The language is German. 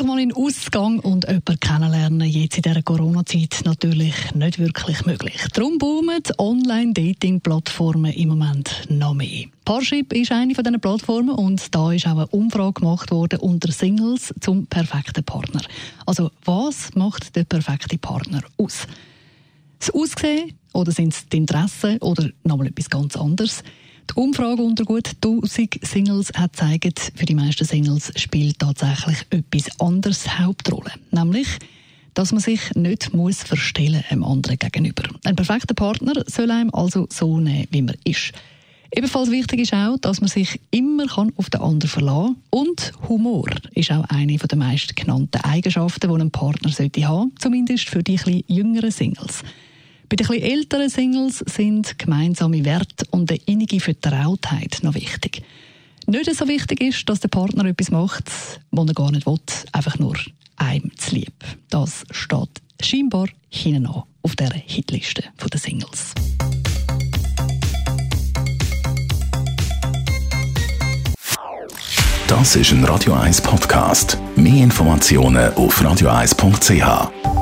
Einfach mal in Ausgang und jemanden kennenlernen, jetzt in dieser Corona-Zeit natürlich nicht wirklich möglich. Darum boomen Online-Dating-Plattformen im Moment noch mehr. Parship ist eine von diesen Plattformen und da ist auch eine Umfrage gemacht worden unter Singles zum perfekten Partner. Also was macht der perfekte Partner aus? Das Aussehen oder sind es die Interessen oder nochmal etwas ganz anderes? Die Umfrage unter gut 1000 Singles hat gezeigt, für die meisten Singles spielt tatsächlich etwas anderes Hauptrolle. Nämlich, dass man sich nicht muss verstellen einem anderen gegenüber. Ein perfekter Partner soll einem also so nehmen, wie man ist. Ebenfalls wichtig ist auch, dass man sich immer auf den anderen verlassen kann. Und Humor ist auch eine der meist genannten Eigenschaften, die ein Partner sollte haben, zumindest für die etwas jüngeren Singles. Bei den etwas älteren Singles sind gemeinsame Werte und eine innige Vertrautheit noch wichtig. Nicht so wichtig ist, dass der Partner etwas macht, was er gar nicht will, einfach nur einem zu lieb. Das steht scheinbar hinten an auf dieser Hitliste der Singles. Das ist ein Radio 1 Podcast. Mehr Informationen auf radio1.ch.